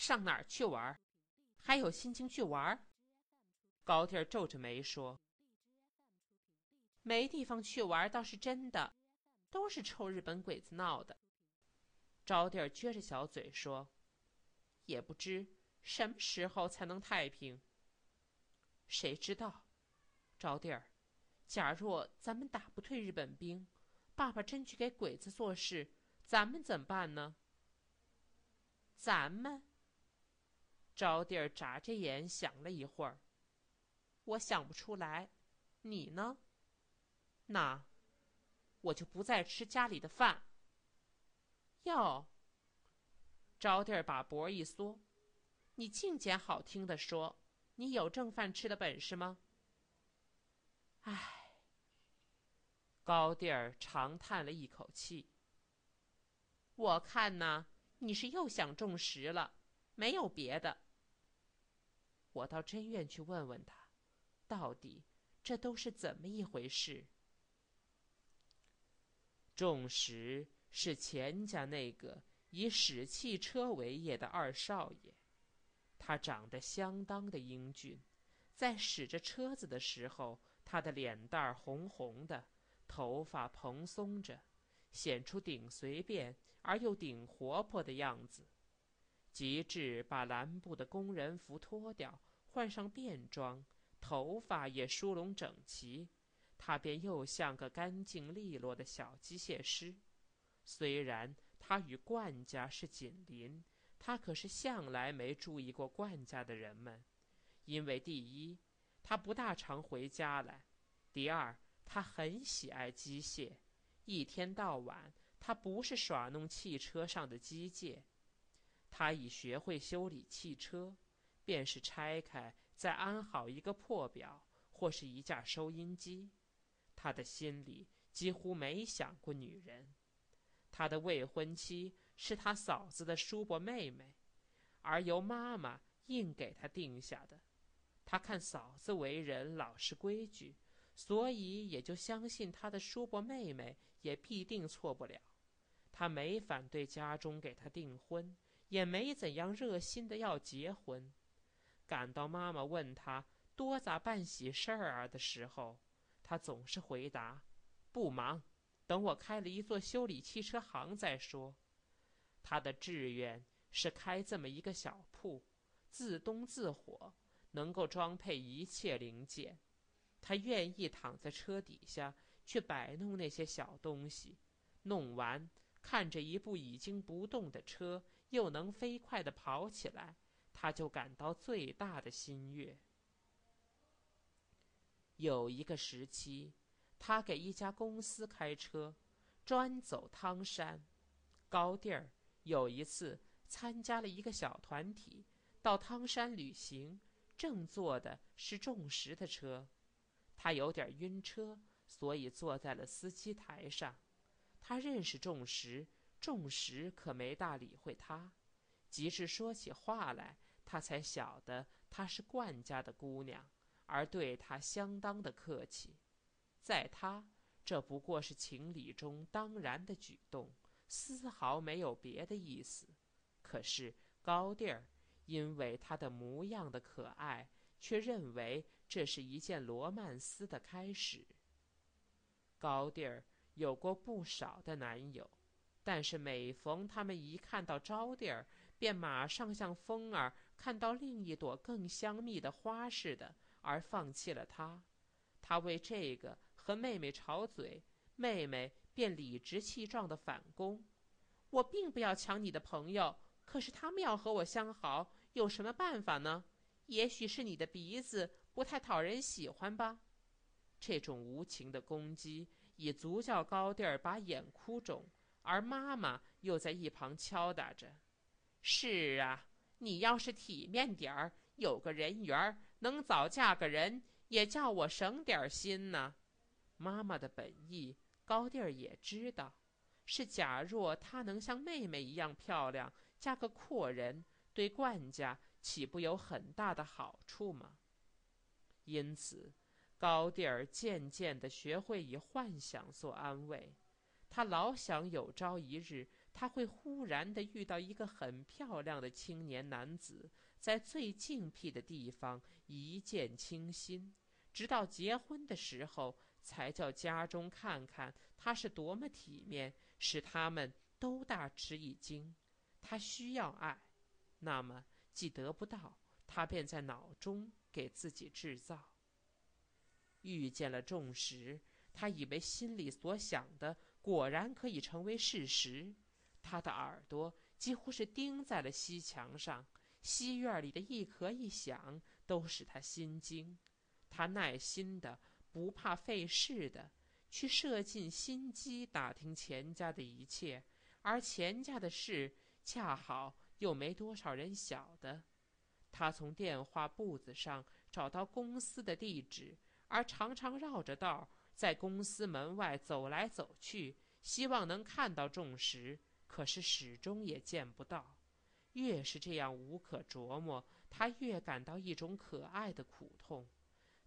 上哪儿去玩？还有心情去玩？高第儿皱着眉说：“没地方去玩倒是真的，都是臭日本鬼子闹的。”招娣儿撅着小嘴说：“也不知什么时候才能太平。谁知道？招娣儿，假若咱们打不退日本兵，爸爸真去给鬼子做事，咱们怎么办呢？”咱们。招娣儿眨着眼想了一会儿，我想不出来，你呢？那，我就不再吃家里的饭。哟，招娣儿把脖一缩，你净捡好听的说，你有正饭吃的本事吗？唉，高第儿长叹了一口气。我看呐，你是又想种食了，没有别的。我倒真愿去问问他，到底这都是怎么一回事。仲石是钱家那个以使汽车为业的二少爷，他长得相当的英俊，在使着车子的时候，他的脸蛋儿红红的，头发蓬松着，显出顶随便而又顶活泼的样子。及至把蓝布的工人服脱掉，换上便装，头发也梳拢整齐，他便又像个干净利落的小机械师。虽然他与冠家是紧邻，他可是向来没注意过冠家的人们，因为第一，他不大常回家来；第二，他很喜爱机械，一天到晚，他不是耍弄汽车上的机械。他已学会修理汽车，便是拆开再安好一个破表或是一架收音机。他的心里几乎没想过女人。他的未婚妻是他嫂子的叔伯妹妹，而由妈妈硬给他定下的。他看嫂子为人老实规矩，所以也就相信他的叔伯妹妹也必定错不了。他没反对家中给他订婚。也没怎样热心的要结婚。赶到妈妈问他多咋办喜事儿啊的时候，他总是回答：“不忙，等我开了一座修理汽车行再说。”他的志愿是开这么一个小铺，自东自火，能够装配一切零件。他愿意躺在车底下去摆弄那些小东西，弄完看着一部已经不动的车。又能飞快地跑起来，他就感到最大的心悦。有一个时期，他给一家公司开车，专走汤山、高地儿。有一次，参加了一个小团体到汤山旅行，正坐的是仲石的车，他有点晕车，所以坐在了司机台上。他认识仲石。仲石可没大理会他，即使说起话来，他才晓得她是冠家的姑娘，而对他相当的客气。在他，这不过是情理中当然的举动，丝毫没有别的意思。可是高第儿因为她的模样的可爱，却认为这是一件罗曼斯的开始。高第儿有过不少的男友。但是每逢他们一看到招娣儿，便马上像风儿看到另一朵更香蜜的花似的，而放弃了他。他为这个和妹妹吵嘴，妹妹便理直气壮的反攻：“我并不要抢你的朋友，可是他们要和我相好，有什么办法呢？也许是你的鼻子不太讨人喜欢吧。”这种无情的攻击，已足叫高第儿把眼哭肿。而妈妈又在一旁敲打着：“是啊，你要是体面点儿，有个人缘，能早嫁个人，也叫我省点心呢。”妈妈的本意，高第儿也知道，是假若她能像妹妹一样漂亮，嫁个阔人，对冠家岂不有很大的好处吗？因此，高第儿渐渐地学会以幻想做安慰。他老想有朝一日，他会忽然的遇到一个很漂亮的青年男子，在最静僻的地方一见倾心，直到结婚的时候，才叫家中看看他是多么体面，使他们都大吃一惊。他需要爱，那么既得不到，他便在脑中给自己制造。遇见了众石，他以为心里所想的果然可以成为事实。他的耳朵几乎是钉在了西墙上，西院里的一咳一响都使他心惊。他耐心的、不怕费事的去设尽心机打听钱家的一切，而钱家的事恰好又没多少人晓得。他从电话簿子上找到公司的地址，而常常绕着道儿在公司门外走来走去，希望能看到众石。可是始终也见不到，越是这样无可琢磨，他越感到一种可爱的苦痛。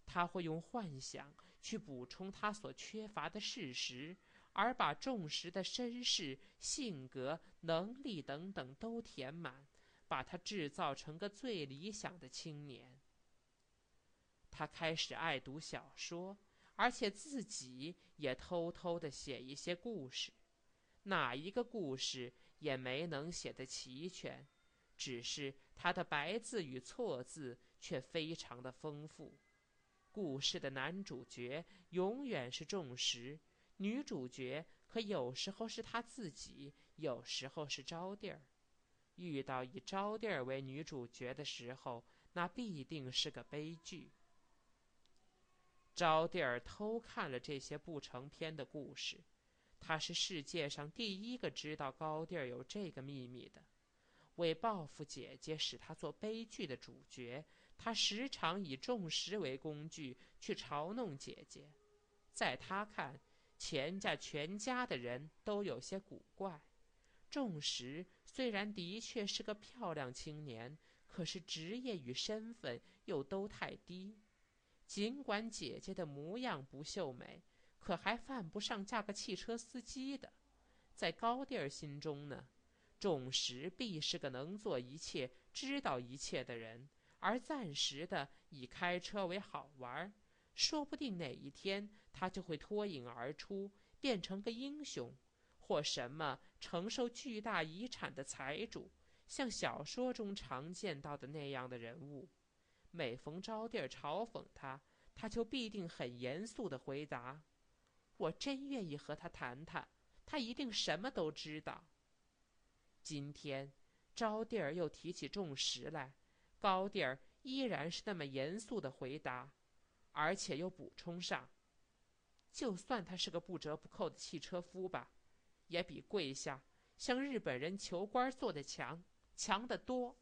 他会用幻想去补充他所缺乏的事实，而把重实的身世、性格、能力等等都填满，把他制造成个最理想的青年。他开始爱读小说，而且自己也偷偷的写一些故事。哪一个故事也没能写得齐全，只是他的白字与错字却非常的丰富。故事的男主角永远是仲石，女主角可有时候是他自己，有时候是招娣儿。遇到以招娣儿为女主角的时候，那必定是个悲剧。招娣儿偷看了这些不成篇的故事。他是世界上第一个知道高第儿有这个秘密的。为报复姐姐，使她做悲剧的主角，他时常以重石为工具去嘲弄姐姐。在他看，钱家全家的人都有些古怪。重石虽然的确是个漂亮青年，可是职业与身份又都太低。尽管姐姐的模样不秀美。可还犯不上嫁个汽车司机的，在高第儿心中呢，仲石必是个能做一切、知道一切的人，而暂时的以开车为好玩，说不定哪一天他就会脱颖而出，变成个英雄，或什么承受巨大遗产的财主，像小说中常见到的那样的人物。每逢招娣儿嘲讽他，他就必定很严肃的回答。我真愿意和他谈谈，他一定什么都知道。今天，招娣儿又提起重石来，高第儿依然是那么严肃的回答，而且又补充上：“就算他是个不折不扣的汽车夫吧，也比跪下向日本人求官做的强，强得多。”